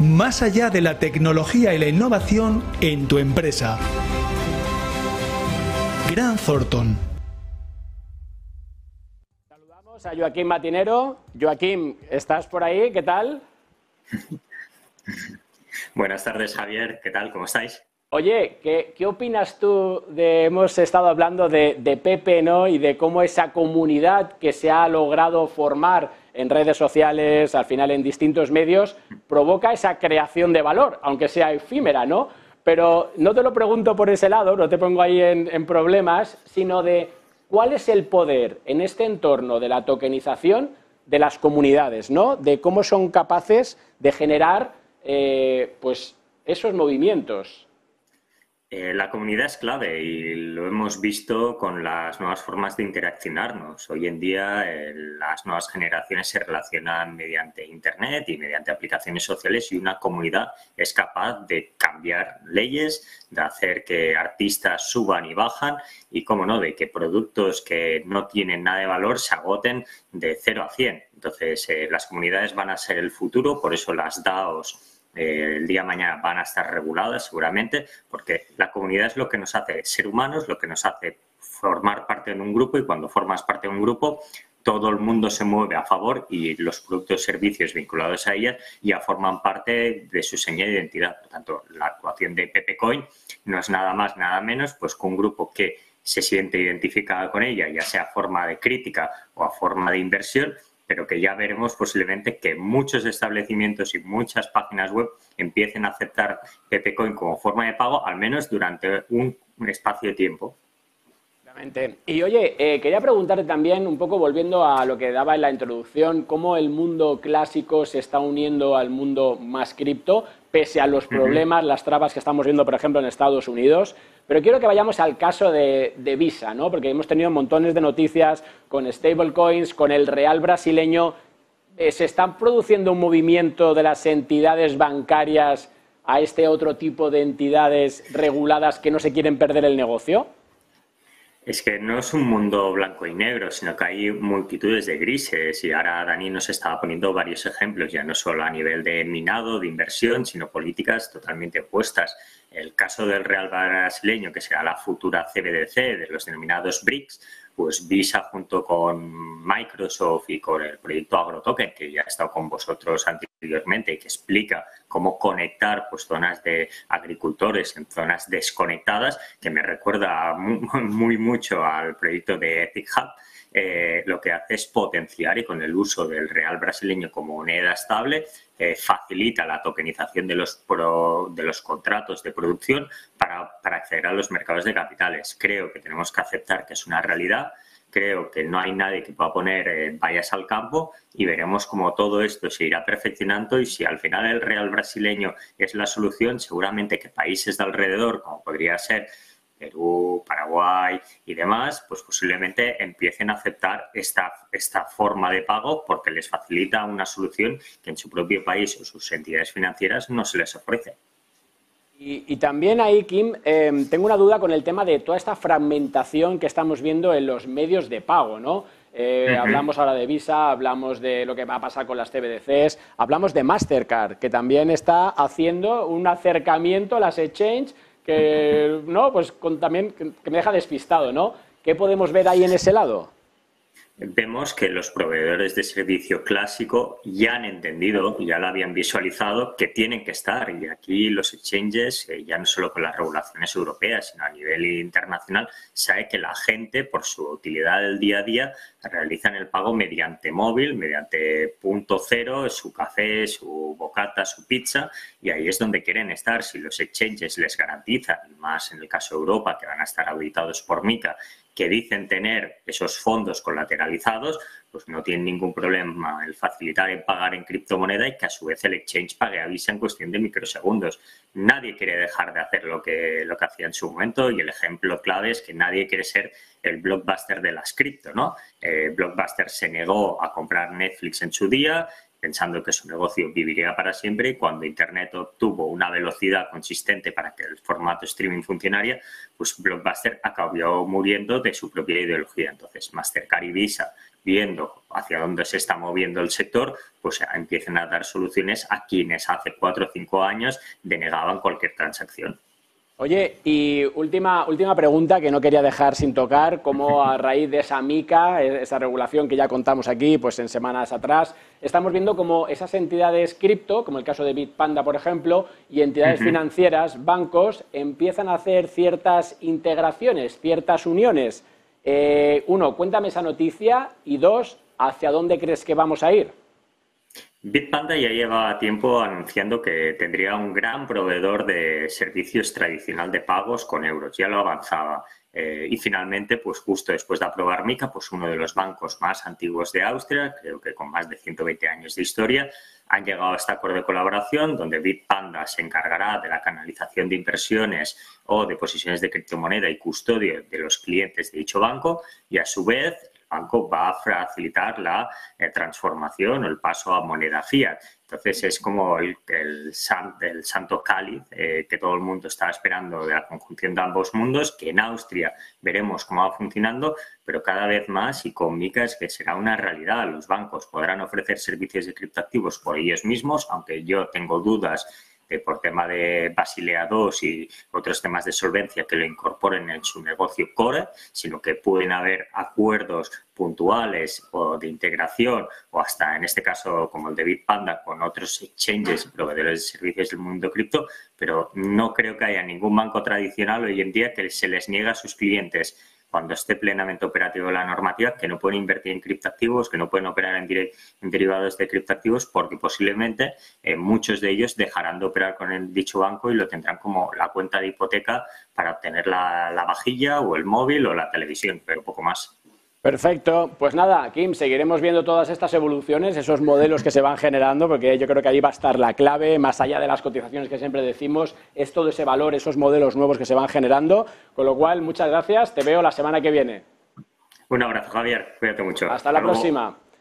más allá de la tecnología y la innovación en tu empresa. Gran Thornton. Saludamos a Joaquín Matinero. Joaquín, ¿estás por ahí? ¿Qué tal? Buenas tardes, Javier. ¿Qué tal? ¿Cómo estáis? Oye, ¿qué, opinas tú de, hemos estado hablando de, Pepe, ¿no? Y de cómo esa comunidad que se ha logrado formar en redes sociales, al final en distintos medios, provoca esa creación de valor, aunque sea efímera, ¿no? Pero no te lo pregunto por ese lado, no te pongo ahí en, problemas, sino de cuál es el poder en este entorno de la tokenización de las comunidades, ¿no? De cómo son capaces de generar, eh, pues, esos movimientos. Eh, la comunidad es clave y lo hemos visto con las nuevas formas de interaccionarnos. Hoy en día eh, las nuevas generaciones se relacionan mediante Internet y mediante aplicaciones sociales y una comunidad es capaz de cambiar leyes, de hacer que artistas suban y bajan y, cómo no, de que productos que no tienen nada de valor se agoten de 0 a 100. Entonces, eh, las comunidades van a ser el futuro, por eso las DAOs eh, el día de mañana van a estar reguladas seguramente, porque la comunidad es lo que nos hace ser humanos, lo que nos hace formar parte de un grupo y cuando formas parte de un grupo todo el mundo se mueve a favor y los productos y servicios vinculados a ella ya forman parte de su señal de identidad. Por tanto, la actuación de Pepecoin no es nada más, nada menos, pues que un grupo que se siente identificado con ella, ya sea a forma de crítica o a forma de inversión, pero que ya veremos posiblemente que muchos establecimientos y muchas páginas web empiecen a aceptar Pepecoin como forma de pago, al menos durante un, espacio de tiempo. Y oye, eh, quería preguntarte también, un poco volviendo a lo que daba en la introducción, cómo el mundo clásico se está uniendo al mundo más cripto, pese a los problemas, las trabas que estamos viendo, por ejemplo, en Estados Unidos. Pero quiero que vayamos al caso de, Visa, ¿no? Porque hemos tenido montones de noticias con stablecoins, con el real brasileño. Eh, ¿Se está produciendo un movimiento de las entidades bancarias a este otro tipo de entidades reguladas que no se quieren perder el negocio? Es que no es un mundo blanco y negro, sino que hay multitudes de grises y ahora Dani nos estaba poniendo varios ejemplos, ya no solo a nivel de minado, de inversión, sino políticas totalmente opuestas. El caso del Real brasileño, que será la futura CBDC de los denominados BRICS, pues Visa junto con Microsoft y con el proyecto AgroToken, que ya ha estado con vosotros anteriormente que explica cómo conectar pues, zonas de agricultores en zonas desconectadas, que me recuerda muy, mucho al proyecto de Ethic Hub, eh, lo que hace es potenciar y con el uso del real brasileño como moneda estable eh, facilita la tokenización de los, de los contratos de producción para, acceder a los mercados de capitales. Creo que tenemos que aceptar que es una realidad. Creo que no hay nadie que pueda poner eh, vallas al campo y veremos cómo todo esto se irá perfeccionando y si al final el real brasileño es la solución, seguramente que países de alrededor, como podría ser Perú, Paraguay y demás, pues posiblemente empiecen a aceptar esta, esta forma de pago porque les facilita una solución que en su propio país o sus entidades financieras no se les ofrece. Y, también ahí, Kim, em, tengo una duda con el tema de toda esta fragmentación que estamos viendo en los medios de pago, ¿no? Eh, hablamos ahora de Visa, hablamos de lo que va a pasar con las CBDCs, hablamos de Mastercard, que también está haciendo un acercamiento a las exchanges que no, pues también que me deja despistado, ¿no? ¿Qué podemos ver ahí en ese lado? Vemos que los proveedores de servicio clásico ya han entendido, ya lo habían visualizado, que tienen que estar. Y aquí los exchanges, eh, ya no solo con las regulaciones europeas, sino a nivel internacional, sabe que la gente, por su utilidad del día a día, realizan el pago mediante móvil, mediante punto cero, su café, su bocata, su pizza, y ahí es donde quieren estar. Si los exchanges les garantizan, más en el caso de Europa, que van a estar auditados por MICA, que dicen tener esos fondos colateralizados, pues no tienen ningún problema el facilitar el pagar en criptomoneda y que a su vez el exchange pague a Visa en cuestión de microsegundos. Nadie quiere dejar de hacer lo que, lo que hacía en su momento y el ejemplo clave es que nadie quiere ser el blockbuster de las cripto, ¿no? Eh, blockbuster se negó a comprar Netflix en su día, pensando que su negocio viviría para siempre y cuando Internet obtuvo una velocidad consistente para que el formato streaming funcionara, pues Blockbuster acabó muriendo de su propia ideología. Entonces, Mastercard y Visa, viendo hacia dónde se está moviendo el sector, pues empiecen a dar soluciones a quienes hace cuatro o cinco años denegaban cualquier transacción. Oye, y última, última pregunta que no quería dejar sin tocar, cómo a raíz de esa MICA, esa regulación que ya contamos aquí pues en semanas atrás, estamos viendo cómo esas entidades cripto, como el caso de Bitpanda, por ejemplo, y entidades financieras, bancos, empiezan a hacer ciertas integraciones, ciertas uniones. Eh, uno, cuéntame esa noticia y dos, ¿hacia dónde crees que vamos a ir? Bitpanda ya lleva tiempo anunciando que tendría un gran proveedor de servicios tradicional de pagos con euros, ya lo avanzaba. Eh, y finalmente, pues justo después de aprobar MICA, pues uno de los bancos más antiguos de Austria, creo que con más de 120 años de historia, han llegado a este acuerdo de colaboración donde Bitpanda se encargará de la canalización de inversiones o de posiciones de criptomoneda y custodio de los clientes de dicho banco y a su vez banco va a facilitar la eh, transformación o el paso a moneda fiat. Entonces es como el, santo cáliz eh, que todo el mundo está esperando de la conjunción de ambos mundos, que en Austria veremos cómo va funcionando, pero cada vez más y con MICA es que será una realidad. Los bancos podrán ofrecer servicios de criptoactivos por ellos mismos, aunque yo tengo dudas por tema de Basilea II y otros temas de solvencia que lo incorporen en su negocio core, sino que pueden haber acuerdos puntuales o de integración o hasta en este caso como el de Bitpanda con otros exchanges proveedores de servicios del mundo cripto, pero no creo que haya ningún banco tradicional hoy en día que se les niegue a sus clientes cuando esté plenamente operativo la normativa, que no pueden invertir en criptoactivos, que no pueden operar en, derivados de criptoactivos, porque posiblemente eh, muchos de ellos dejarán de operar con el dicho banco y lo tendrán como la cuenta de hipoteca para obtener la, la vajilla o el móvil o la televisión, pero poco más. Perfecto. Pues nada, Kim, seguiremos viendo todas estas evoluciones, esos modelos que se van generando, porque yo creo que ahí va a estar la clave, más allá de las cotizaciones que siempre decimos, es todo ese valor, esos modelos nuevos que se van generando. Con lo cual, muchas gracias. Te veo la semana que viene. Un abrazo, Javier. Cuídate mucho. Hasta, la próxima.